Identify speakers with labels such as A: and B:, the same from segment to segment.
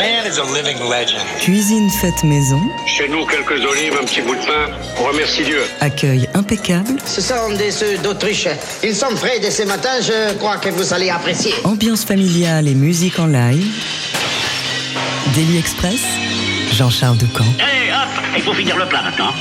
A: man is a living legend.
B: Cuisine faite maison.
C: Chez nous, quelques olives, un petit bout de pain. On remercie Dieu.
B: Accueil impeccable.
D: Ce sont des œufs d'Autriche. Ils sont frais dès ce matin. Je crois que vous allez apprécier.
B: Ambiance familiale et musique en live. Daily Express. Jean-Charles Ducamp.
E: Allez, hop, il faut finir le plat maintenant.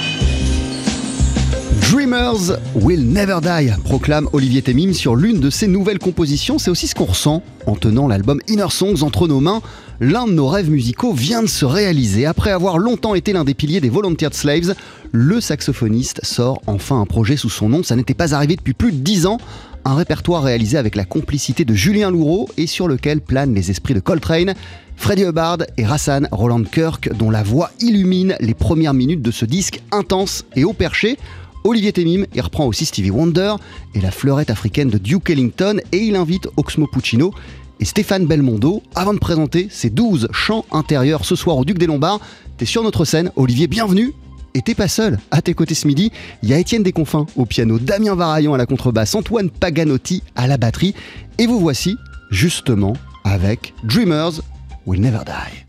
F: Dreamers will never die, proclame Olivier Temim sur l'une de ses nouvelles compositions. C'est aussi ce qu'on ressent en tenant l'album Inner Songs entre nos mains. L'un de nos rêves musicaux vient de se réaliser. Après avoir longtemps été l'un des piliers des Volunteered Slaves, le saxophoniste sort enfin un projet sous son nom. Ça n'était pas arrivé depuis plus de dix ans. Un répertoire réalisé avec la complicité de Julien Louraud et sur lequel planent les esprits de Coltrane, Freddie Hubbard et Rassan Roland Kirk, dont la voix illumine les premières minutes de ce disque intense et au perché. Olivier Temim y reprend aussi Stevie Wonder et la fleurette africaine de Duke Ellington et il invite Oxmo Puccino et Stéphane Belmondo avant de présenter ses 12 chants intérieurs ce soir au Duc des Lombards. T'es sur notre scène, Olivier, bienvenue et t'es pas seul. À tes côtés ce midi, il y a Étienne Desconfins au piano, Damien Varaillon à la contrebasse, Antoine Paganotti à la batterie. Et vous voici justement avec Dreamers Will Never Die.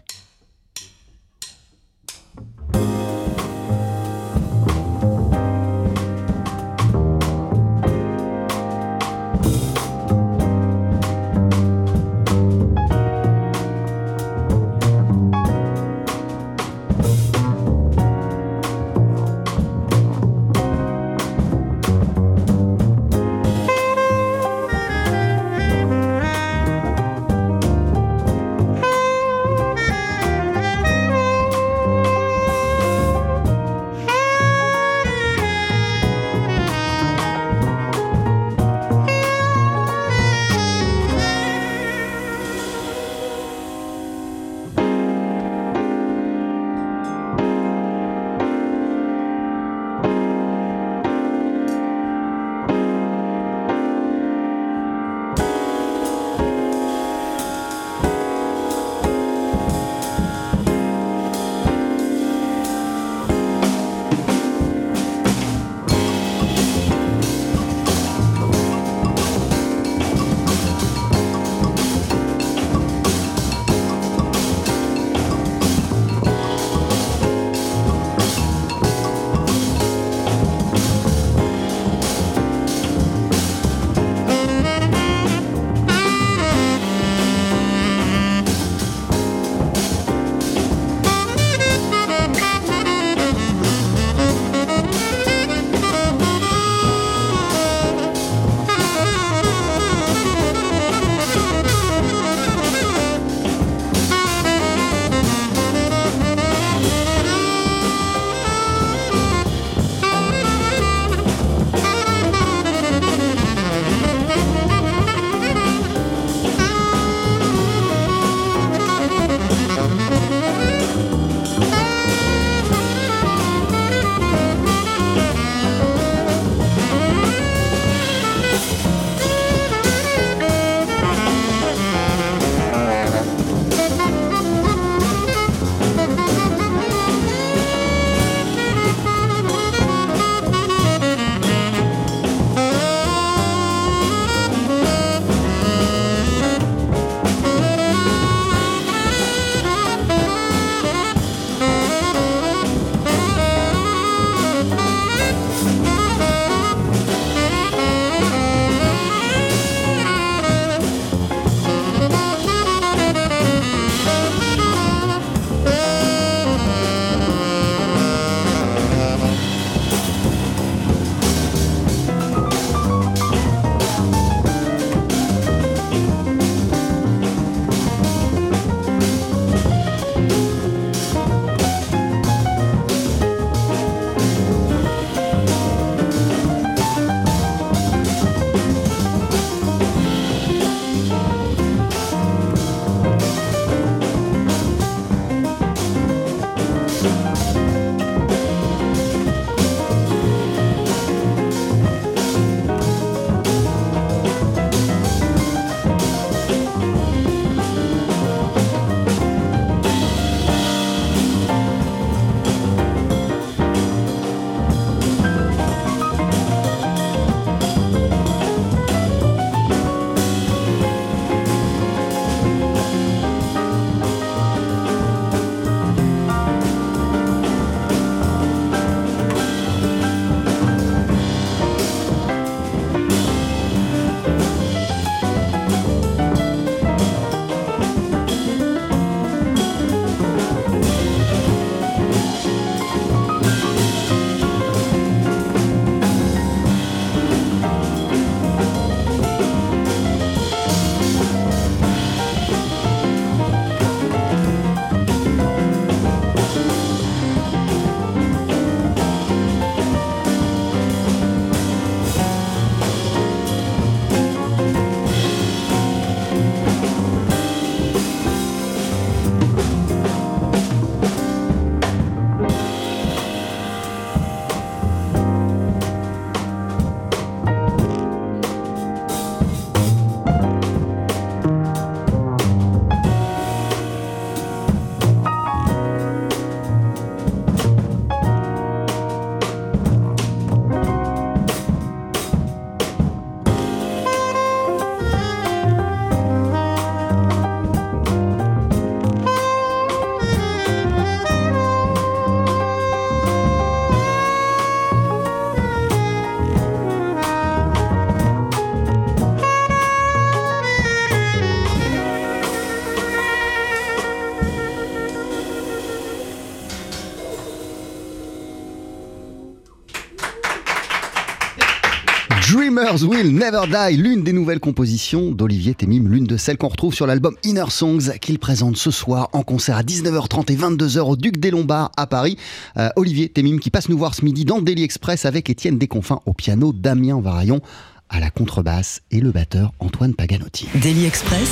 F: Will Never Die, l'une des nouvelles compositions d'Olivier Temim, l'une de celles qu'on retrouve sur l'album Inner Songs qu'il présente ce soir en concert à 19h30 et 22h au Duc des Lombards à Paris. Euh, Olivier Temim qui passe nous voir ce midi dans Daily Express avec Étienne Desconfins au piano, Damien Varaillon à la contrebasse et le batteur Antoine Paganotti.
B: Daily Express.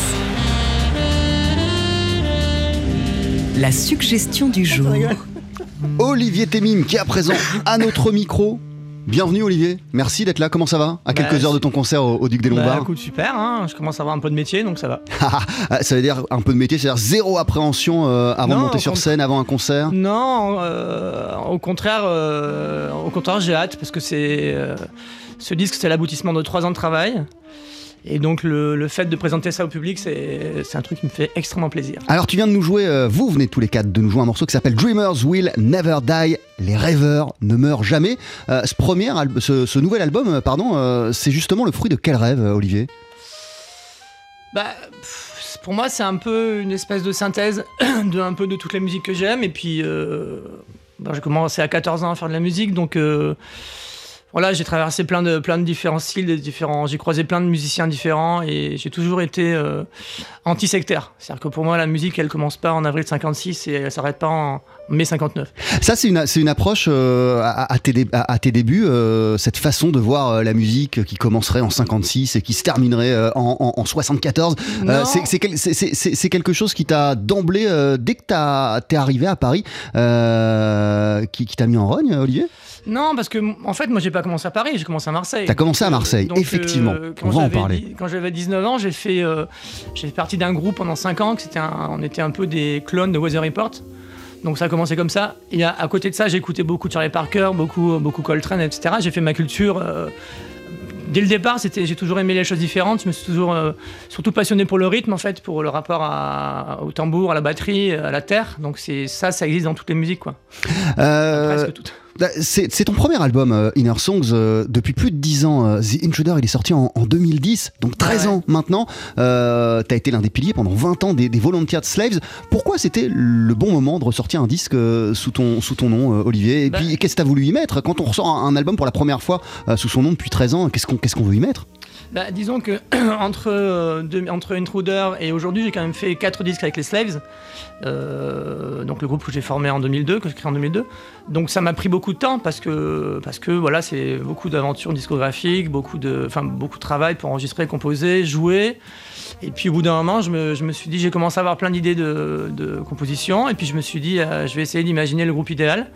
B: La suggestion du jour.
F: Olivier Temim qui est à présent à notre micro. Bienvenue Olivier, merci d'être là, comment ça va? À quelques
A: Bah,
F: heures de ton concert au, au Duc des
A: Bah,
F: Lombards.
A: écoute, super, hein, je commence à avoir un peu de métier, donc ça va.
F: Ah, Ça veut dire un peu de métier, c'est-à-dire zéro appréhension euh, avant de monter sur scène, avant un concert?
A: Non, euh, au contraire, euh, au contraire, j'ai hâte parce que c'est ce disque, c'est l'aboutissement de trois ans de travail. Et donc le, le fait de présenter ça au public, c'est un truc qui me fait extrêmement plaisir.
F: Alors tu viens de nous jouer, euh, vous venez tous les quatre de nous jouer un morceau qui s'appelle Dreamers Will Never Die, les rêveurs ne meurent jamais. Euh, ce, premier ce, ce nouvel album, euh, pardon, euh, c'est justement le fruit de quel rêve Olivier?
A: Bah, pff, pour moi, c'est un peu une espèce de synthèse de un peu de toutes les musiques que j'aime. Et puis, euh, bah, j'ai commencé à 14 ans à faire de la musique, donc euh, voilà, j'ai traversé plein de plein de différents styles, des différents. J'ai croisé plein de musiciens différents et j'ai toujours été euh, anti-sectaire. C'est-à-dire que pour moi, la musique, elle commence pas en avril 56 et elle s'arrête pas en mai 59.
F: Ça c'est une, une approche euh, à, à tes, à- à tes débuts, euh, cette façon de voir euh, la musique qui commencerait en 56 et qui se terminerait en, en- en 74.
A: Non.
F: c'est- c'est quel- c'est- c'est- c'est- c'est quelque chose qui t'a d'emblée, dès que t'es arrivé à Paris, qui, qui t'a mis en rogne, Olivier?
A: Non, parce que en fait, moi, j'ai pas commencé à Paris, j'ai commencé à Marseille.
F: T'as commencé à
A: euh,
F: Marseille,
A: donc,
F: effectivement.
A: quand
F: On va en
A: j'avais
F: parler.
A: Quand j'avais 19 ans, j'ai fait, euh, j'ai fait partie d'un groupe pendant 5 ans, que un- on était un peu des clones de Weather Report. Donc ça a commencé comme ça. Et à, à côté de ça, j'écoutais beaucoup Charlie Parker, beaucoup, beaucoup Coltrane, etc. J'ai fait ma culture. euh, dès le départ, c'était, j'ai toujours aimé les choses différentes. Je me suis toujours, euh, surtout passionné pour le rythme, en fait, pour le rapport à- au tambour, à la batterie, à la terre. Donc c'est ça, ça existe dans toutes les musiques, quoi.
F: Euh,
A: Presque toutes.
F: Bah, C'est ton premier album, euh, Inner Songs, euh, depuis plus de 10 ans. euh, The Intruder, il est sorti en, en 2010, donc 13
A: Ouais.
F: ans maintenant. T'as été l'un des piliers pendant 20 ans des, des Volunteered Slaves. Pourquoi c'était le bon moment de ressortir un disque sous, ton, sous ton nom, Olivier? Et
A: Bah-
F: puis, qu'est-ce que t'as voulu y mettre? Quand on ressort un, un album pour la première fois sous son nom depuis 13 ans, qu'est-ce qu'on qu'est-ce qu'on veut y mettre?
A: Bah, disons que entre, euh, entre Intruder et aujourd'hui, j'ai quand même fait quatre disques avec les Slaves. Euh, donc le groupe que j'ai formé en 2002, que j'ai créé en 2002. Donc ça m'a pris beaucoup de temps parce que, parce que voilà, c'est beaucoup d'aventures discographiques, beaucoup de, beaucoup de travail pour enregistrer, composer, jouer. Et puis au bout d'un moment, je me, je me suis dit, j'ai commencé à avoir plein d'idées de, de composition. Et puis je me suis dit, euh, je vais essayer d'imaginer le groupe idéal.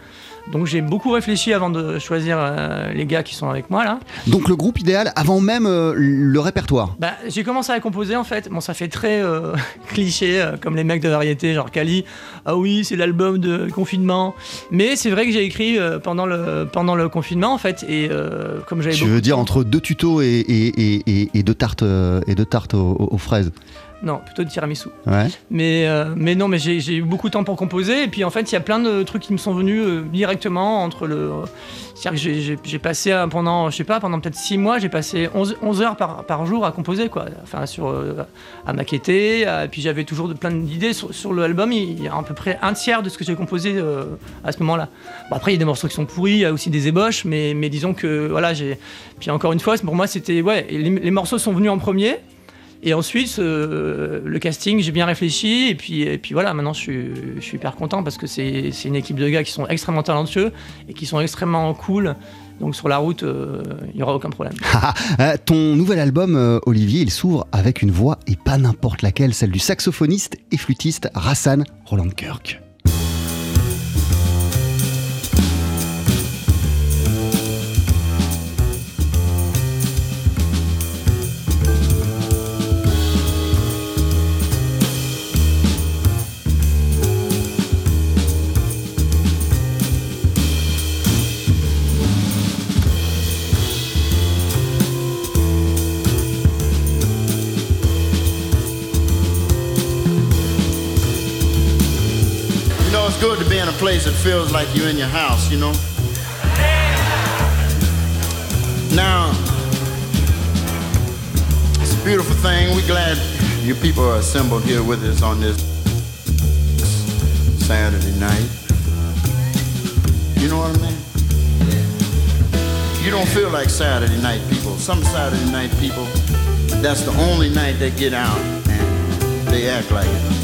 A: Donc j'ai beaucoup réfléchi avant de choisir euh, les gars qui sont avec moi là.
F: Donc le groupe idéal avant même euh, le répertoire.
A: Bah, j'ai commencé à composer en fait. Bon, ça fait très euh, cliché, comme les mecs de variété, genre Kali. Ah oui, c'est l'album de confinement. Mais c'est vrai que j'ai écrit pendant, le, pendant le confinement en fait. Et comme j'avais
F: Tu
A: beaucoup
F: veux dire entre deux tutos et, et, et, deux tartes, et deux tartes aux fraises
A: Non, plutôt de tiramisu.
F: Ouais.
A: Mais, euh, mais non, mais j'ai eu beaucoup de temps pour composer. Et puis en fait, il y a plein de trucs qui me sont venus euh, directement entre le. C'est-à-dire que j'ai- passé pendant, je sais pas, pendant peut-être 6 mois, j'ai passé 11, 11 heures par, par jour à composer, quoi. Enfin, sur, euh, à maqueter. Et puis j'avais toujours de, plein d'idées. Sur, sur l'album, il y a à peu près un tiers de ce que j'ai composé à ce moment-là. Bon, après, il y a des morceaux qui sont pourris, il y a aussi des ébauches, mais, mais disons que, voilà, j'ai. Puis encore une fois, pour moi, c'était. Ouais, les, les morceaux sont venus en premier. Et ensuite, le casting, j'ai bien réfléchi. Et puis, et puis voilà, maintenant, je suis, je suis hyper content parce que c'est c'est une équipe de gars qui sont extrêmement talentueux et qui sont extrêmement cool. Donc sur la route, euh, il n'y aura aucun problème.
F: Euh, ton nouvel album, euh, Olivier, il s'ouvre avec une voix et pas n'importe laquelle, celle du saxophoniste et flûtiste Rassan Roland Kirk.
G: Place that feels like you're in your house, you know? Now, it's a beautiful thing. We're glad you people are assembled here with us on this Saturday night. You know what I mean? You don't feel like Saturday night people. Some Saturday night people, that's the only night they get out and they act like it.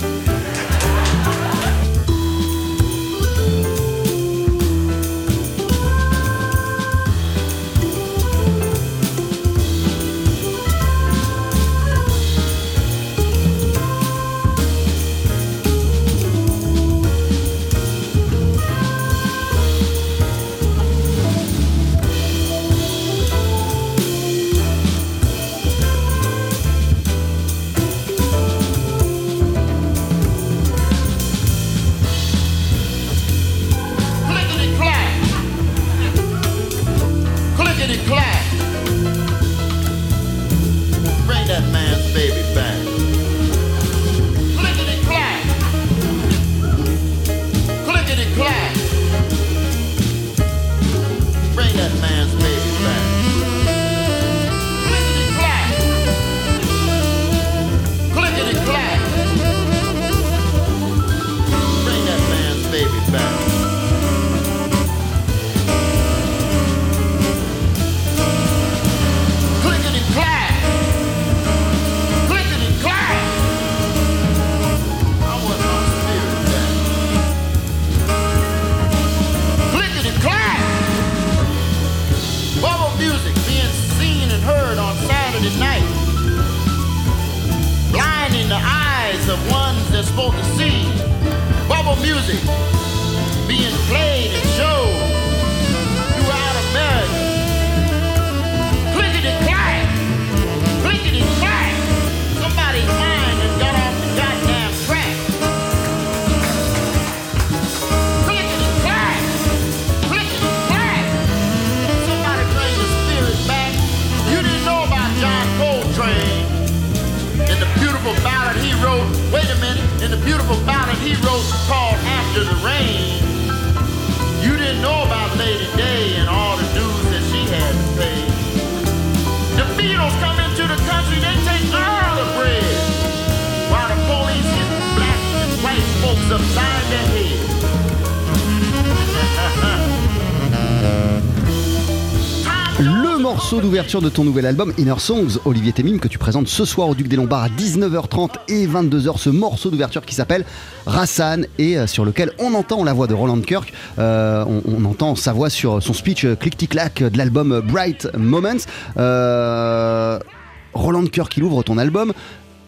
F: Morceau d'ouverture de ton nouvel album Inner Songs, Olivier Temim, que tu présentes ce soir au Duc des Lombards à 19h30 et 22h. Ce morceau d'ouverture qui s'appelle Rassan et euh, sur lequel on entend la voix de Roland Kirk. Euh, on, entend sa voix sur son speech euh, clic-tic-clac de l'album Bright Moments. Roland Kirk, il ouvre ton album.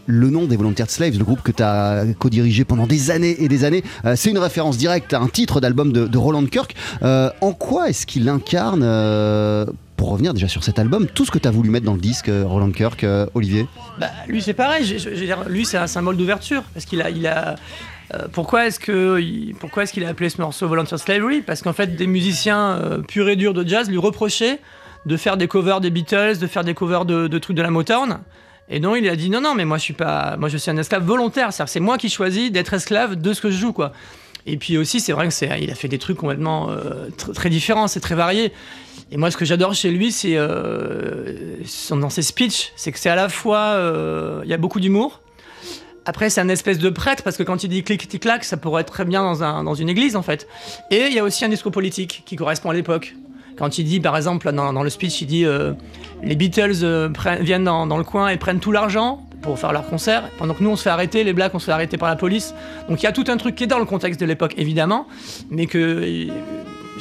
F: Le nom des Volunteer Slaves, le groupe que tu as co-dirigé pendant des années et des années, c'est une référence directe à un titre d'album de, Roland Kirk. En quoi est-ce qu'il incarne, pour revenir déjà sur cet album, tout ce que tu as voulu mettre dans le disque, euh, Roland Kirk, euh, Olivier
A: Bah, lui, c'est pareil. Dire, lui, c'est un symbole d'ouverture. Parce qu'il a. Il a euh, pourquoi est-ce qu'il a appelé ce morceau Volunteer Slavery? Parce qu'en fait, des musiciens euh, purs et durs de jazz lui reprochaient de faire des covers des Beatles, de faire des covers de, trucs de la Motown. Et donc il a dit non non mais moi je suis pas moi je suis un esclave volontaire, que c'est moi qui choisis d'être esclave de ce que je joue quoi. Et puis aussi c'est vrai que c'est il a fait des trucs complètement tr- très différents, c'est très varié. Et moi ce que j'adore chez lui c'est euh, dans ses speeches, c'est que c'est à la fois euh, il y a beaucoup d'humour. Après, c'est un espèce de prêtre parce que quand il dit clic tic clac, ça pourrait être très bien dans, un, dans une église en fait. Et il y a aussi un discours politique qui correspond à l'époque. Quand il dit, par exemple, dans, dans le speech, il dit euh, les Beatles viennent dans, dans le coin et prennent tout l'argent pour faire leur concert, pendant que nous on se fait arrêter, les blacks on se fait arrêter par la police. Donc il y a tout un truc qui est dans le contexte de l'époque évidemment, mais que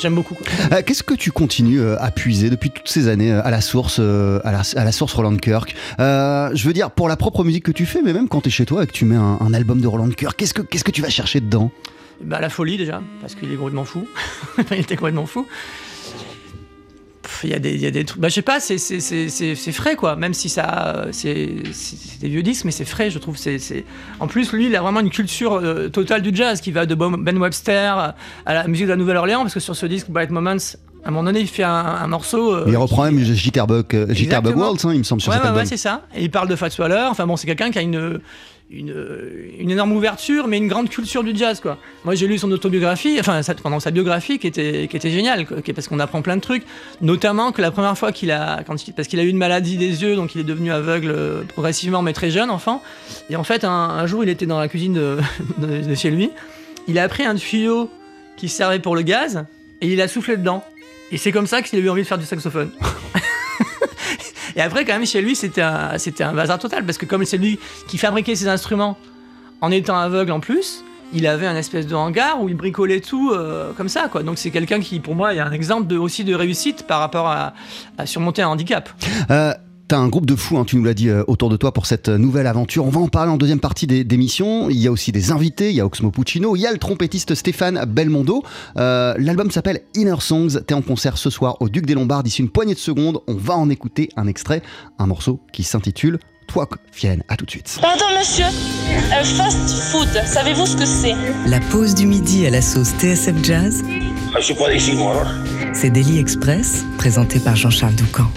A: j'aime beaucoup.
F: Euh, Qu'est-ce que tu continues euh, à puiser depuis toutes ces années euh, à la source, euh, à, la, à la source Roland Kirk Euh, Je veux dire, pour la propre musique que tu fais, mais même quand tu es chez toi et que tu mets un, un album de Roland Kirk, qu'est-ce que, qu'est-ce que tu vas chercher dedans?
A: Bah, la folie déjà, parce qu'il est complètement fou. Il était complètement fou. Il y, a des- il y a des trucs. Bah, je sais pas, c'est- c'est c'est- c'est- c'est frais quoi. Même si ça. euh, C'est des vieux disques, mais c'est frais, je trouve. c'est c'est- En plus, lui, il a vraiment une culture euh, totale du jazz qui va de Ben Webster à la musique de la Nouvelle-Orléans, parce que sur ce disque, Bright Moments, à un moment donné, il fait un, un morceau. euh,
F: Il reprend même Jitterbug, Jitterbug. Waltz, hein, il me semble, sur
A: ouais,
F: cet
A: ouais,
F: album.
A: ouais, c'est ça. Et il parle de Fats Waller. Enfin bon, c'est quelqu'un qui a une, une, une énorme ouverture, mais une grande culture du jazz, quoi. Moi, j'ai lu son autobiographie, enfin, sa, pendant sa biographie, qui était, qui était géniale, quoi, parce qu'on apprend plein de trucs. Notamment que la première fois qu'il a, quand il- parce qu'il a eu une maladie des yeux, donc il est devenu aveugle euh, progressivement, mais très jeune, enfant. Et en fait, un, un jour, il était dans la cuisine de, de- de chez lui. Il a pris un tuyau qui servait pour le gaz et il a soufflé dedans. Et c'est comme ça qu'il a eu envie de faire du saxophone. et après, quand même, chez lui, c'était un, c'était un bazar total, parce que comme c'est lui qui fabriquait ses instruments en étant aveugle en plus, il avait un espèce de hangar où il bricolait tout euh, comme ça, quoi. Donc c'est quelqu'un qui, pour moi, est un exemple de, aussi de réussite par rapport à, surmonter un handicap.
F: Euh, T'as un groupe de fous, hein, tu nous l'as dit, euh, autour de toi pour cette euh, nouvelle aventure. On va en parler en deuxième partie des, d'émissions. Il y a aussi des invités, il y a Oxmo Puccino, il y a le trompettiste Stéphane Belmondo. Euh, l'album s'appelle Inner Songs. T'es en concert ce soir au Duc des Lombards d'ici une poignée de secondes. On va en écouter un extrait, un morceau qui s'intitule Toi, Fienne. À tout de suite.
H: Pardon monsieur, fast food, savez-vous ce que c'est?
B: La pause du midi à la sauce TSF Jazz,
E: Je suis pas d'ici, moi.
B: c'est Daily Express, présenté par Jean-Charles Doucan.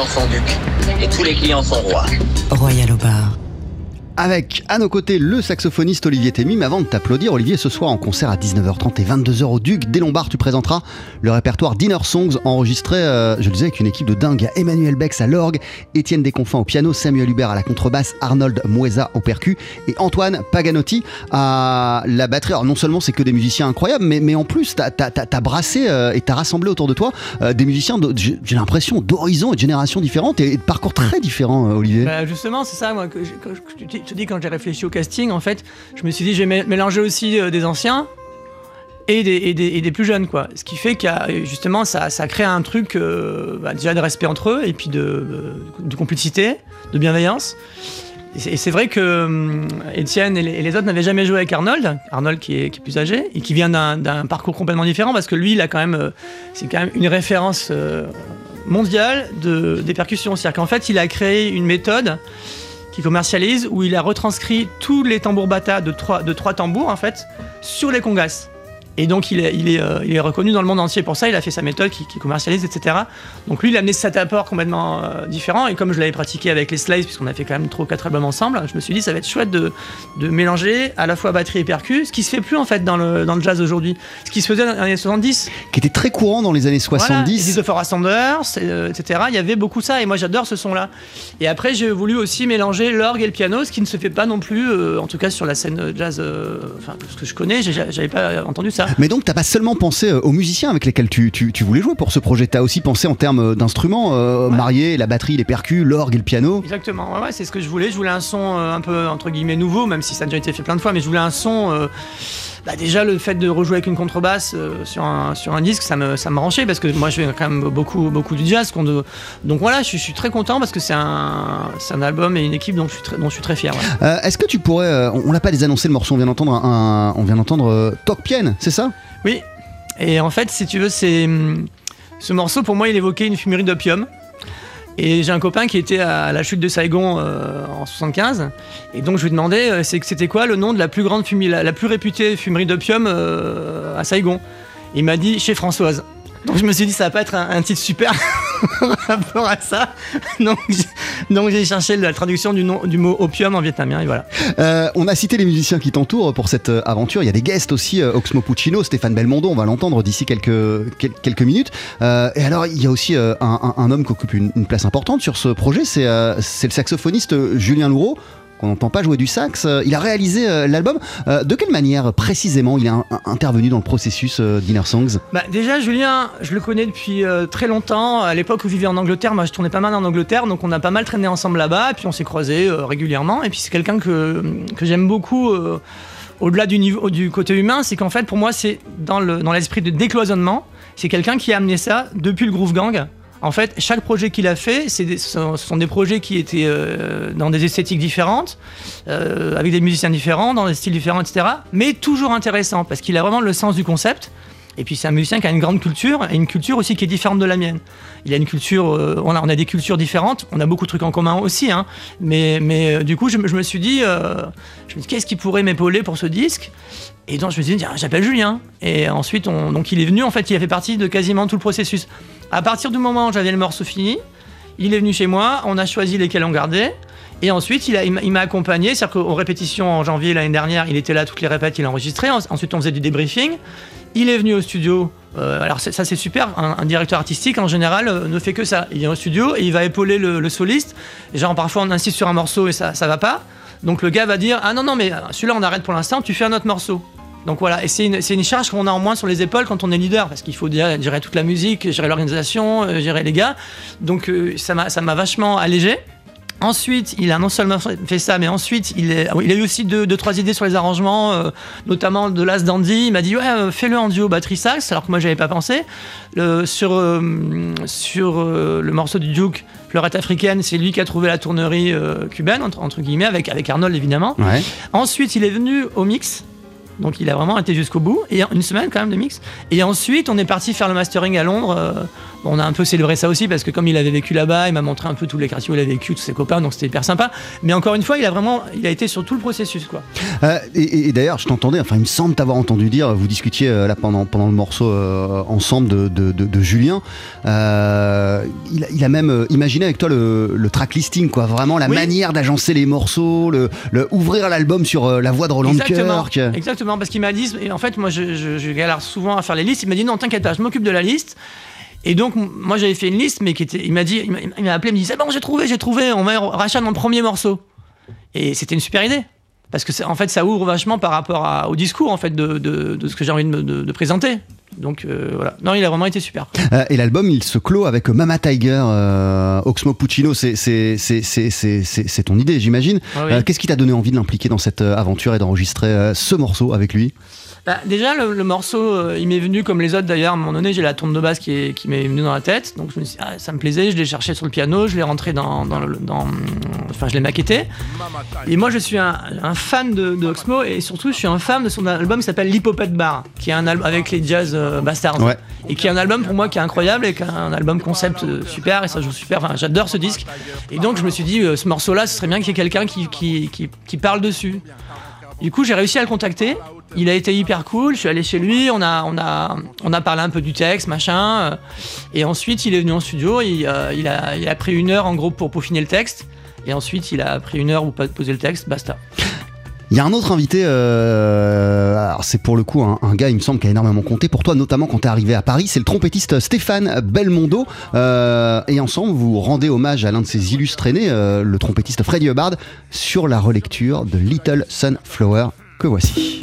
E: Clients sont ducs et tous les clients sont rois.
B: Royal au bar.
F: Avec à nos côtés le saxophoniste Olivier Témy. Mais avant de t'applaudir, Olivier, ce soir en concert à 19h30 et 22h au Duc des Lombards, tu présenteras le répertoire Dinner Songs enregistré, euh, je le disais, avec une équipe de dingue. Emmanuel Bex à l'orgue, Étienne Desconfins au piano, Samuel Hubert à la contrebasse, Arnold Mueza au percu et Antoine Paganotti à la batterie. Alors non seulement c'est que des musiciens incroyables, mais, en plus t'as as, brassé euh, et t'as rassemblé autour de toi euh, des musiciens, de- j'ai l'impression, d'horizons et de générations différentes et de parcours très différents, euh, Olivier.
A: Bah, justement, c'est ça, moi, que que je te dis- quand j'ai réfléchi au casting, en fait, je me suis dit, je vais mé- mélanger aussi euh, des anciens et des, plus jeunes, quoi. Ce qui fait a, justement, ça, crée un truc, euh, bah, déjà de respect entre eux, et puis de, euh, complicité, de bienveillance. Et c'est- vrai que Étienne et les, autres n'avaient jamais joué avec Arnold, Arnold qui est, plus âgé et qui vient d'un parcours complètement différent parce que lui, il a quand même, c'est quand même une référence mondiale de, des percussions. C'est-à-dire qu'en fait, il a créé une méthode qu'il commercialise où il a retranscrit tous les tambours bata de trois, de trois tambours en fait sur les congas. Et donc il est, il, est, euh, il est reconnu dans le monde entier pour ça, il a fait sa méthode qui, qui commercialise, etc. Donc lui il a amené cet apport complètement euh, différent et comme je l'avais pratiqué avec les Slides, puisqu'on a fait quand même trois quatre albums ensemble, je me suis dit ça va être chouette de, de mélanger à la fois batterie et percu, ce qui se fait plus en fait dans le, dans le jazz aujourd'hui, ce qui se faisait dans les années 70.
F: Qui était très courant dans les années
A: Voilà,
F: 70.
A: Edith for Sanders, euh, etc. Il y avait beaucoup ça et moi j'adore ce son-là. Et après j'ai voulu aussi mélanger l'orgue et le piano, ce qui ne se fait pas non plus, euh, en tout cas sur la scène jazz, euh, enfin ce que je connais, j'avais pas entendu ça.
F: Mais donc, t'as pas seulement pensé euh, aux musiciens avec lesquels tu, tu- tu voulais jouer pour ce projet, t'as aussi pensé en termes euh, d'instruments, euh,
A: Ouais.
F: marier la batterie, les percus, l'orgue et le piano.
A: Exactement, ouais, ouais, c'est ce que je voulais. Je voulais un son euh, un peu entre guillemets nouveau, même si ça a déjà été fait plein de fois, mais je voulais un son. euh, bah, déjà, le fait de rejouer avec une contrebasse euh, sur, un, sur un disque, ça me, ça me branchait parce que moi je fais quand même beaucoup, beaucoup du jazz. de- Donc voilà, je, suis- je suis très content parce que c'est un, c'est un album et une équipe dont je suis très, dont je suis très fier. ouais.
F: Euh, Est-ce que tu pourrais, euh, on, l'a pas désannoncé le morceau, on vient d'entendre un, on vient d'entendre Talk Pienne, c'est ça?
A: Oui, et en fait, si tu veux, c'est. Ce morceau, pour moi, il évoquait une fumerie d'opium. Et j'ai un copain qui était à la chute de Saigon euh, en 75. Et donc, je lui demandais euh, c'était quoi le nom de la plus grande fumerie, la, la plus réputée fumerie d'opium euh, à Saigon? Il m'a dit chez Françoise. Donc, je me suis dit, ça va pas être un, titre super en rapport à ça. Donc, j'ai- cherché la traduction du, mot opium en vietnamien. Et voilà.
F: Euh, On a cité les musiciens qui t'entourent pour cette euh, aventure. Il y a des guests aussi, euh, Oxmo Puccino, Stéphane Belmondo, on va l'entendre d'ici quelques, quel- quelques minutes. Et alors, il y a aussi un, homme qui occupe une, place importante sur ce projet, c'est le saxophoniste Julien Louraud qu'on n'entend pas jouer du sax. Euh, Il a réalisé euh, l'album. Euh, de quelle manière précisément il est intervenu dans le processus Dinner Songs?
A: Bah, déjà, Julien, je le connais depuis très longtemps. À l'époque où je vivais en Angleterre, moi je tournais pas mal en Angleterre, donc on a pas mal traîné ensemble là-bas, puis on s'est croisés régulièrement. Et puis c'est quelqu'un que, que j'aime beaucoup. au-delà du, du côté humain, c'est qu'en fait, pour moi, c'est dans le- dans l'esprit de décloisonnement. C'est quelqu'un qui a amené ça depuis le Groove Gang. En fait, chaque projet qu'il a fait, ce sont des projets qui étaient euh, dans des esthétiques différentes, euh, avec des musiciens différents, dans des styles différents, etc. Mais toujours intéressant, parce qu'il a vraiment le sens du concept. Et puis c'est un musicien qui a une grande culture, et une culture aussi qui est différente de la mienne. Il a une culture, euh, on, a, des cultures différentes, on a beaucoup de trucs en commun aussi, hein. mais, euh, du coup je, me- suis dit, euh, je qu'est-ce qui pourrait m'épauler pour ce disque? Et donc je me suis dit, j'appelle Julien. Et ensuite, on, donc il est venu, en fait, il a fait partie de quasiment tout le processus. À partir du moment où j'avais le morceau fini, il est venu chez moi, on a choisi lesquels on gardait. Et ensuite, il m'a accompagné, c'est-à-dire qu'aux répétitions en janvier l'année dernière, il était là toutes les répètes, il a enregistré. En- Ensuite, on faisait du débriefing. Il est venu au studio. euh, alors ça c'est super. Un, directeur artistique en général euh, ne fait que ça. Il vient au studio et il va épauler le, soliste. Genre parfois on insiste sur un morceau et ça ça va pas. Donc le gars va dire ah non non mais celui-là on arrête pour l'instant. Tu fais un autre morceau. Donc voilà, et c'est une, une charge qu'on a en moins sur les épaules quand on est leader, parce qu'il faut déjà gérer toute la musique, gérer l'organisation, euh, gérer les gars. Donc ça m'a vachement allégé. Ensuite, il a non seulement fait ça, mais ensuite, il, est- il a eu aussi deux, deux, trois idées sur les arrangements, euh, notamment de Last Dandy. Il m'a dit, ouais, euh, fais-le en duo batterie-sax, alors que moi, j'avais pas pensé. Le- sur euh, sur euh, le morceau du Duke, Fleurette africaine, c'est lui qui a trouvé la tournerie cubaine, entre, entre guillemets, avec, avec Arnold, évidemment.
F: Ouais.
A: Ensuite, il est venu au mix. Donc il a vraiment été jusqu'au bout. Et une semaine quand même de mix. Et ensuite, on est parti faire le mastering à Londres. Euh, on a un peu célébré ça aussi parce que comme il avait vécu là-bas, il m'a montré un peu tous les quartiers où il a vécu, tous ses copains, donc c'était hyper sympa. Mais encore une fois, il a vraiment, il a été sur tout le processus, quoi.
F: Euh, et, et d'ailleurs, je t'entendais, enfin, il me semble t'avoir entendu dire, vous discutiez euh, là pendant, pendant le morceau ensemble de, de, de- de Julien. Il, a, il a même imaginé avec toi le, le track listing, quoi. Vraiment la
A: Oui.
F: manière d'agencer les morceaux, le, le ouvrir l'album sur la voix de Roland
A: Exactement,
F: Kirk.
A: exactement, parce qu'il m'a dit, en fait, moi, je, galère souvent à faire les listes. Il m'a dit non, t'inquiète je m'occupe de la liste. Et donc, moi, j'avais fait une liste, mais qui était, il m'a dit, il m'a- appelé, il me dit, c'est bon, j'ai trouvé, j'ai trouvé, on va racheter mon premier morceau. Et c'était une super idée. Parce que, en fait, ça ouvre vachement par rapport au discours, en fait, de, ce que j'ai envie de présenter. Donc, euh, voilà. Non, il a vraiment été super.
F: Euh, et l'album, il se clôt avec Mama Tiger, euh, Oxmo Puccino. C'est ton idée, j'imagine.
A: Ah oui.
F: Euh, Qu'est-ce qui t'a donné envie de l'impliquer dans cette aventure et d'enregistrer ce morceau avec lui?
A: Bah, déjà, le, le morceau, euh, il m'est venu comme les autres d'ailleurs. À un moment donné, j'ai la tourne de basse qui, est- qui m'est venue dans la tête. Donc, je me suis dit, ah, ça me plaisait. Je l'ai cherché sur le piano, je l'ai rentré dans. dans, le- dans- enfin, je l'ai maquetté. Et moi, je suis un, un fan de, de Oxmo et surtout, je suis un fan de son album qui s'appelle L'Hippopète Bar, qui est un album avec les Jazz euh, Bastards.
F: Ouais.
A: Et qui est un album pour moi qui est incroyable et qui est un album concept euh, super et ça joue super. Enfin, j'adore ce disque. Et donc, je me suis dit, euh, ce morceau-là, ce serait bien qu'il y ait quelqu'un qui, qui, qui, qui parle dessus. Du coup, j'ai réussi à le contacter. Il a été hyper cool. Je suis allé chez lui. On a, parlé un peu du texte, machin. euh, Et ensuite, il est venu en studio. Il, euh, il, a, pris une heure en gros pour peaufiner le texte. Et ensuite, il a pris une heure pour poser le texte. Basta.
F: Il y a un autre invité, euh, c'est pour le coup un, gars, il me semble, qui a énormément compté pour toi, notamment quand tu es arrivé à Paris, c'est le trompettiste Stéphane Belmondo. Et ensemble, vous rendez hommage à l'un de ses illustres aînés, le trompettiste Freddie Hubbard, sur la relecture de Little Sunflower que voici.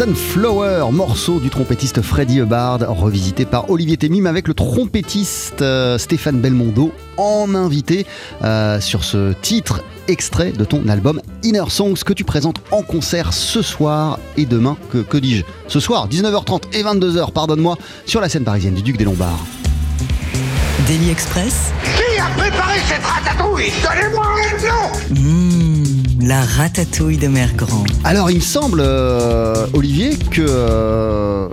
F: Sunflower, morceau du trompettiste Freddie Hubbard, revisité par Olivier Temim avec le trompettiste euh, Stéphane Belmondo en invité euh, sur ce titre extrait de ton album Inner Songs que tu présentes en concert ce soir et demain, que, que dis-je Ce soir, 19h30 et 22h, pardonne-moi, sur la scène parisienne du Duc des Lombards.
B: Daily Express.
G: Qui a préparé cette ratatouille? Donnez-moi un nom
B: Mmh, la ratatouille de Mère Grand.
F: Alors, il me semble, euh, Olivier, que euh,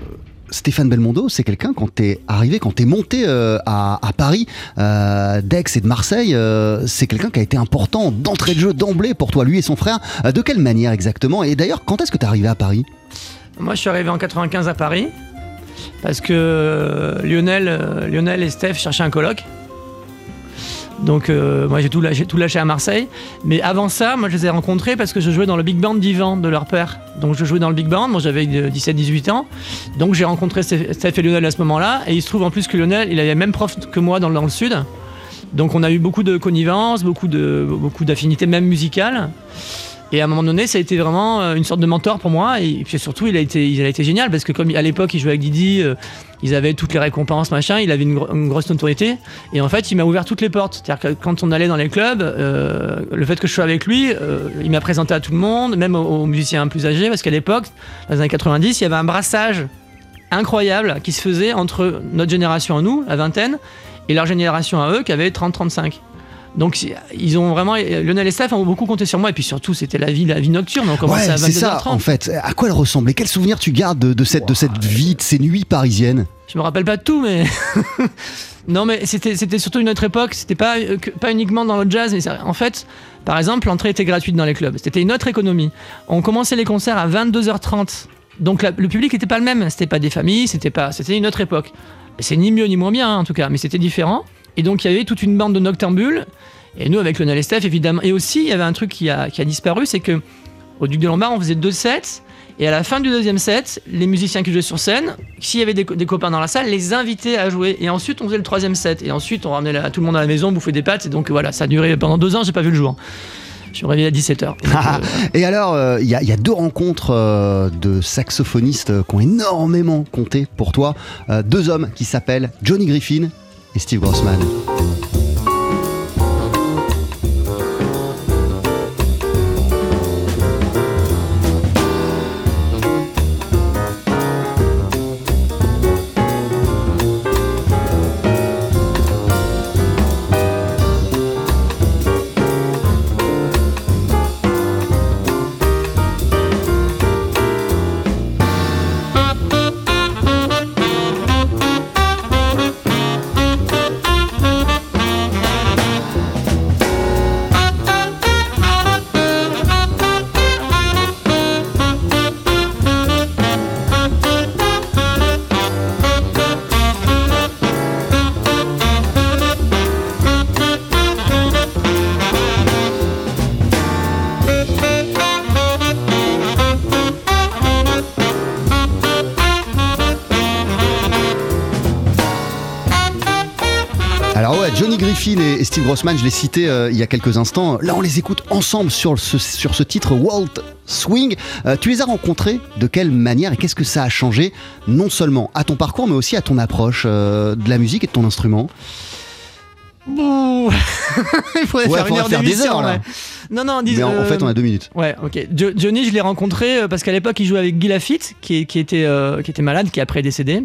F: Stéphane Belmondo, c'est quelqu'un, quand t'es arrivé, quand t'es monté euh, à, à Paris, euh, d'Aix et de Marseille, euh, c'est quelqu'un qui a été important d'entrée de jeu, d'emblée pour toi, lui et son frère. Euh, de quelle manière exactement? Et d'ailleurs, quand est-ce que t'es arrivé à Paris?
A: Moi, je suis arrivé en 95 à Paris parce que Lionel, Lionel et Steph cherchaient un coloc. Donc, euh, moi, j'ai tout, lâché, à Marseille. Mais avant ça, moi, je les ai rencontrés parce que je jouais dans le big band d'Ivan, de leur père. Donc, je jouais dans le big band. Moi, j'avais 17-18 ans. Donc, j'ai rencontré Steph et Lionel à ce moment-là. Et il se trouve en plus que Lionel, il avait même prof que moi dans, dans le sud. Donc, on a eu beaucoup de connivence, beaucoup d'affinités, même musicales. Et à un moment donné, ça a été vraiment euh, une sorte de mentor pour moi. Et puis surtout, il a été, il a été génial parce que comme à l'époque, il jouait avec Didi, euh, ils avaient toutes les récompenses, machin. Il avait une, gro- une grosse notoriété. Et en fait, il m'a ouvert toutes les portes. C'est-à-dire que quand on allait dans les clubs, euh, le fait que je sois avec lui, il m'a présenté à tout le monde, même aux, aux musiciens plus âgés, parce qu'à l'époque, dans les années 90, il y avait un brassage incroyable qui se faisait entre notre génération à nous, la vingtaine, et leur génération à eux qui avait 30-35. Donc ils ont vraiment Lionel et Steph ont beaucoup compté sur moi et puis surtout c'était la vie la vie nocturne on commençait
F: Ouais,
A: à
F: c'est ça,
A: 22h30.
F: en fait. À quoi elle ressemblait? Quel souvenir tu gardes de, de cette, de cette vie, de ces nuits parisiennes?
A: Je me rappelle pas de tout mais non mais c'était c'était surtout une autre époque, c'était pas euh, pas uniquement dans le jazz mais ça- en fait par exemple l'entrée était gratuite dans les clubs, c'était une autre économie. On commençait les concerts à 22h30. Donc la- le public n'était pas le même, c'était pas des familles, c'était pas c'était une autre époque. C'est ni mieux ni moins bien hein, en tout cas, mais c'était différent. Et donc il y avait toute une bande de noctambules. Et nous, avec Lionel et Steph, évidemment. Et aussi, il y avait un truc qui a, qui a disparu, c'est que au Duc de Lombard, on faisait deux sets. Et à la fin du deuxième set, les musiciens qui jouaient sur scène, s'il y avait des, co- des copains dans la salle, les invitaient à jouer. Et ensuite, on faisait le troisième set. Et ensuite, on ramenait la- tout le monde à la maison, bouffer des pâtes. Et donc voilà, ça a duré pendant deux ans, j'ai pas vu le jour. Je me réveillais à 17h.
F: Et alors, euh, il y, a- il y a deux rencontres euh, de saxophonistes euh, qui ont énormément compté pour toi. Euh, deux hommes qui s'appellent Johnny Griffin et Steve Grossman. Grossman, je l'ai cité euh, il y a quelques instants. Là, on les écoute ensemble sur ce, sur ce titre Walt Swing. Euh, tu les as rencontrés de quelle manière et qu'est-ce que ça a changé non seulement à ton parcours, mais aussi à ton approche euh, de la musique et de ton instrument?
A: Bouh. Il faudrait
F: Ouais,
A: faire une heure d'émission. ouais. Non, non, dis,
F: Mais en, en
A: euh,
F: fait, on a deux minutes.
A: Ouais, ok. Jo- Johnny, je l'ai rencontré euh, parce qu'à l'époque, il jouait avec Guy Lafitte, qui, qui, était, euh, qui était malade, qui est après décédé.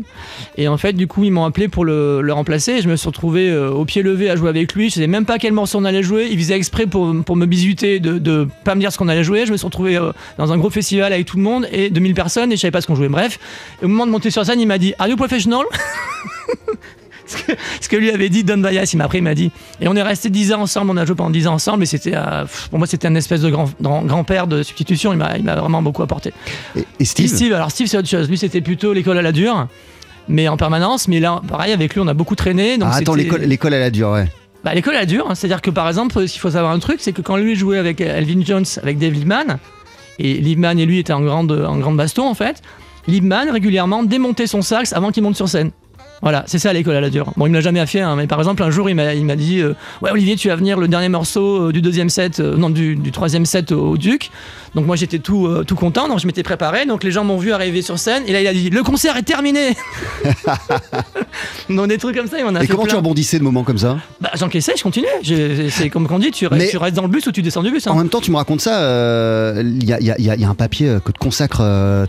A: Et en fait, du coup, ils m'ont appelé pour le, le remplacer. Et je me suis retrouvé euh, au pied levé à jouer avec lui. Je savais même pas quel morceau on allait jouer. Il faisait exprès pour, pour me bisuter, de, de pas me dire ce qu'on allait jouer. Je me suis retrouvé euh, dans un gros festival avec tout le monde et 2000 personnes et je savais pas ce qu'on jouait. Bref, et au moment de monter sur scène, il m'a dit Are you professional? ce, que, ce que lui avait dit Don Bias, il m'a après il m'a dit. Et on est resté 10 ans ensemble, on a joué pendant 10 ans ensemble, et c'était, euh, pour moi, c'était un espèce de grand, grand, grand-père de substitution, il m'a, il m'a vraiment beaucoup apporté.
F: Et, et
A: Et
F: Steve,
A: Steve, alors Steve, c'est autre chose. Lui, c'était plutôt l'école à la dure, mais en permanence. Mais là, pareil, avec lui, on a beaucoup traîné. Donc
F: Ah, attends, l'école, l'école à la dure, ouais.
A: Bah, l'école à la dure, hein. c'est-à-dire que par exemple, qu'il faut savoir un truc, c'est que quand lui jouait avec Elvin Jones, avec Dave Liebman, et Liebman et lui étaient en grande, en grande baston en fait, Liebman régulièrement démontait son sax avant qu'il monte sur scène. Voilà, c'est ça à l'école à la dure. Bon, il me l'a jamais fait, hein, mais par exemple, un jour, il m'a il m'a dit euh, Ouais, Olivier, tu vas venir le dernier morceau euh, du deuxième set, euh, non, du, du troisième set au, Duc. Donc, moi, j'étais tout, tout content, donc je m'étais préparé. Donc, les gens m'ont vu arriver sur scène, et là, il a dit Le concert est terminé Donc, des trucs comme ça, il m'en a
F: Et
A: fait
F: comment tu rebondissais de moments comme ça?
A: Bah, j'encaissais, je continue. Je- C'est comme on dit tu restes,
F: Mais-
A: tu restes dans le bus ou tu descends du bus. hein.
F: En même temps, tu me racontes ça, il y, a, y a- y a- y a un papier que te consacre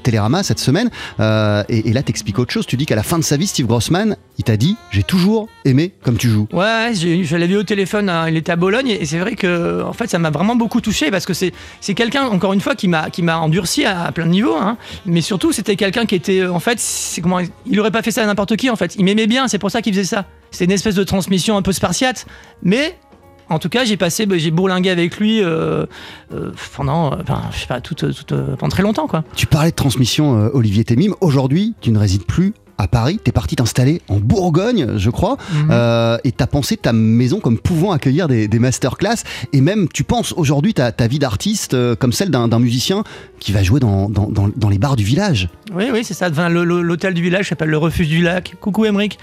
F: Télérama cette semaine, et, et là, t'expliques autre chose. Tu dis qu'à la fin de sa vie, Steve Grossman, il t'a dit J'ai toujours aimé comme tu joues.
A: Ouais, j'ai- je l'avais au téléphone, hein, il était à Bologne et c'est vrai que en fait ça m'a vraiment beaucoup touché parce que c'est quelqu'un encore une fois qui m'a qui m'a endurci à, à plein de niveaux, hein. mais surtout c'était quelqu'un qui était en fait c'est comment il aurait pas fait ça à n'importe qui en fait, il m'aimait bien, c'est pour ça qu'il faisait ça. C'est une espèce de transmission un peu spartiate, mais en tout cas, j'ai passé, bah, j'ai bourlingué avec lui euh, euh, pendant, euh, je sais pas, toute, toute, euh, pendant très longtemps, quoi.
F: Tu parlais de transmission, Olivier Témim. Aujourd'hui, tu ne résides plus à Paris. T'es parti t'installer en Bourgogne, je crois,
A: Mhm.
F: euh, et t'as pensé ta maison comme pouvant accueillir des, des masterclass. Et même, tu penses aujourd'hui ta, ta vie d'artiste euh, comme celle d'un musicien qui va jouer dans, dans- dans- dans les bars du village.
A: Oui, oui, c'est ça. Enfin, L'hôtel du village s'appelle le Refuge du Lac. Coucou Emeric.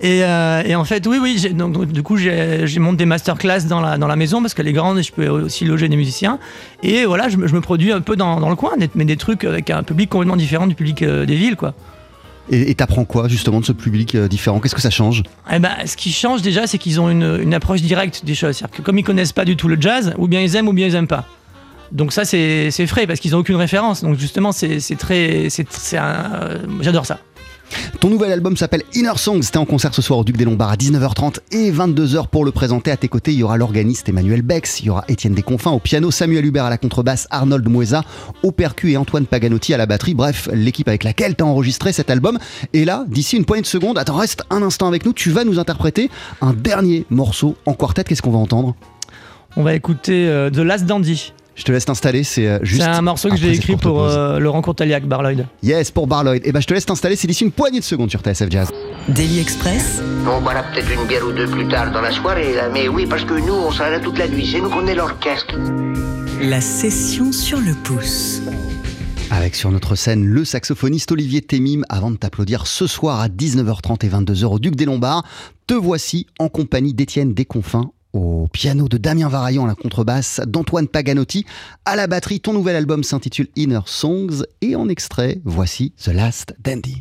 A: Et, euh, et en fait, oui, oui. j'ai- Donc, donc, du coup, j'ai monté des masterclass dans la, dans la maison parce qu'elle est grande et je peux aussi loger des musiciens. Et voilà, je, me- je me produis un peu dans, le coin, mais des trucs avec un public complètement différent du public euh, des villes, quoi.
F: Et t'apprends quoi justement de ce public euh, différent? Qu'est-ce que ça change?
A: Eh ben, ce qui change déjà, c'est qu'ils ont une, approche directe des choses. C'est-à-dire que comme ils connaissent pas du tout le jazz, ou bien ils aiment, ou bien ils aiment pas. Donc ça, c'est frais parce qu'ils ont aucune référence. Donc justement, c'est très, euh, j'adore ça.
F: Ton nouvel album s'appelle Inner Songs. C'était en concert ce soir au Duc des Lombards à 19h30 et 22h pour le présenter. À tes côtés, il y aura l'organiste Emmanuel Bex, il y aura Étienne Desconfins au piano, Samuel Hubert à la contrebasse, Arnold Mueza au percu et Antoine Paganotti à la batterie. Bref, l'équipe avec laquelle tu as enregistré cet album. Et là, d'ici une poignée de secondes, attends, reste un instant avec nous. Tu vas nous interpréter un dernier morceau en quartet. Qu'est-ce qu'on va entendre?
A: On va écouter euh, The Last Dandy.
F: Je te laisse t'installer. C'est euh, juste.
A: C'est un morceau que j'ai écrit pour
F: pause.
A: euh, Laurent Courtaliac, Barloyd.
F: Yes, pour Barloyd. Et ben, je te laisse t'installer. C'est d'ici une poignée de secondes sur TSF Jazz.
B: Daily Express,
D: On boira peut-être une bière ou deux plus tard dans la soirée, là. mais oui, parce que nous, on sera là toute la nuit. C'est nous qu'on est l'orchestre.
B: la session sur le pouce.
F: Avec sur notre scène le saxophoniste Olivier Témim avant de t'applaudir ce soir à 19h30 et 22h au Duc des Lombards. Te voici en compagnie d'Étienne Desconfins au piano de Damien Varaillon à la contrebasse, d'Antoine Paganotti à la batterie. Ton nouvel album s'intitule Inner Songs et en extrait, voici The Last Dandy.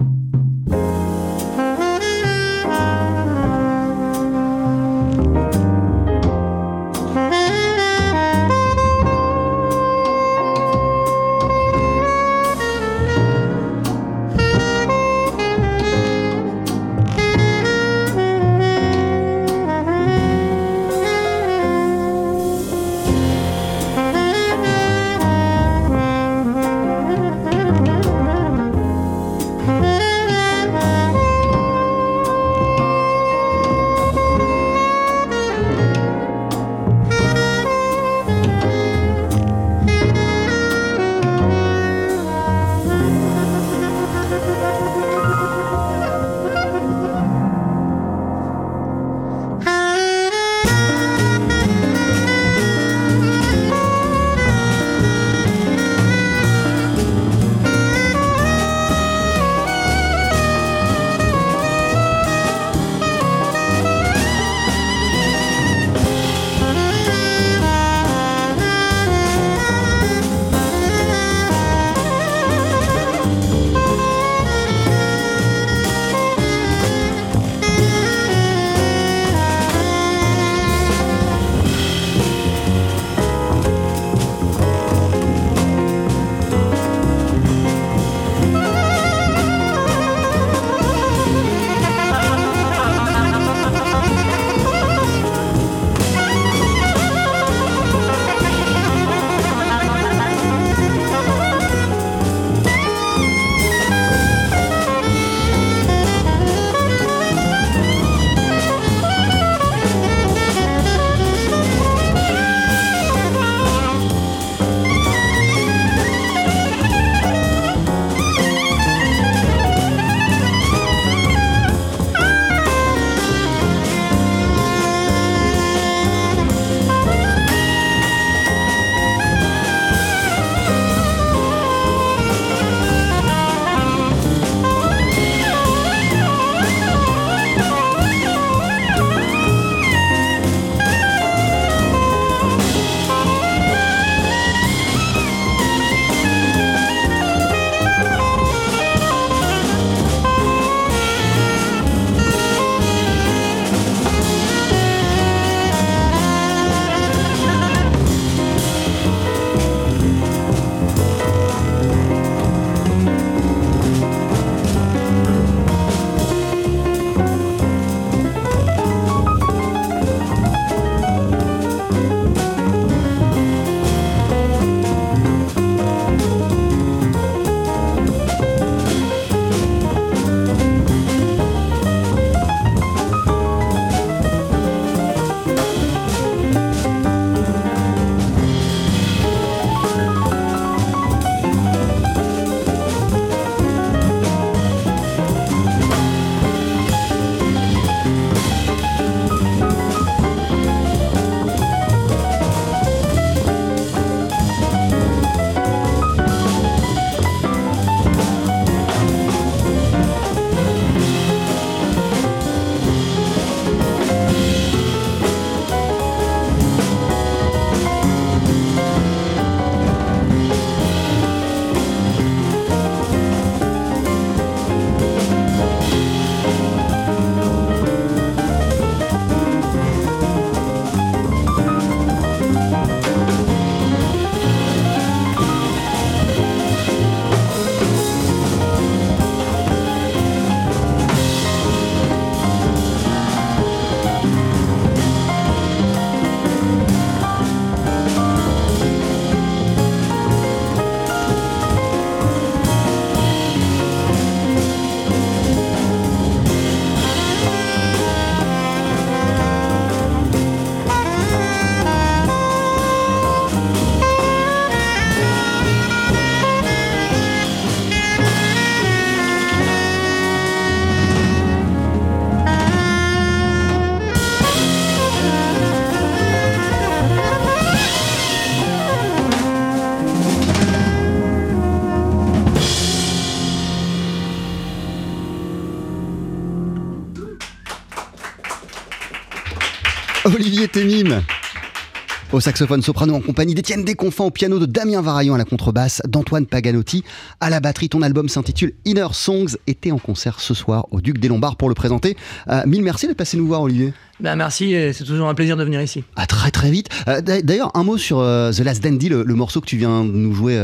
F: Au saxophone soprano en compagnie d'Étienne Desconfants, au piano de Damien Varaillon à la contrebasse, d'Antoine Paganotti à la batterie. Ton album s'intitule Inner Songs et t'es en concert ce soir au Duc des Lombards pour le présenter. Euh, mille merci d'être passé nous voir Olivier.
A: Bah, merci, et c'est toujours un plaisir de venir ici.
F: À très très vite. Euh, d'a- D'ailleurs, un mot sur euh, The Last Dandy, le, le morceau que tu viens de nous jouer.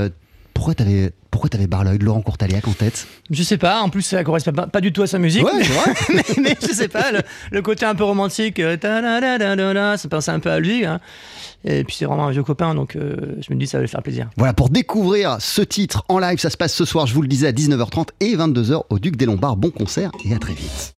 F: Pourquoi t'avais pourquoi t'avais Barloyd, Laurent Courtaliac en tête?
A: Je sais pas, en plus ça correspond pas, pas du tout à sa musique.
F: Ouais, c'est vrai.
A: mais, mais je sais pas, le, le côté un peu romantique, euh, ça pensait un peu à lui. hein. Et puis c'est vraiment un vieux copain, donc euh, je me dis ça va lui faire plaisir.
F: Voilà, pour découvrir ce titre en live, ça se passe ce soir, je vous le disais, à 19h30 et 22h au Duc des Lombards. Bon concert et à très vite.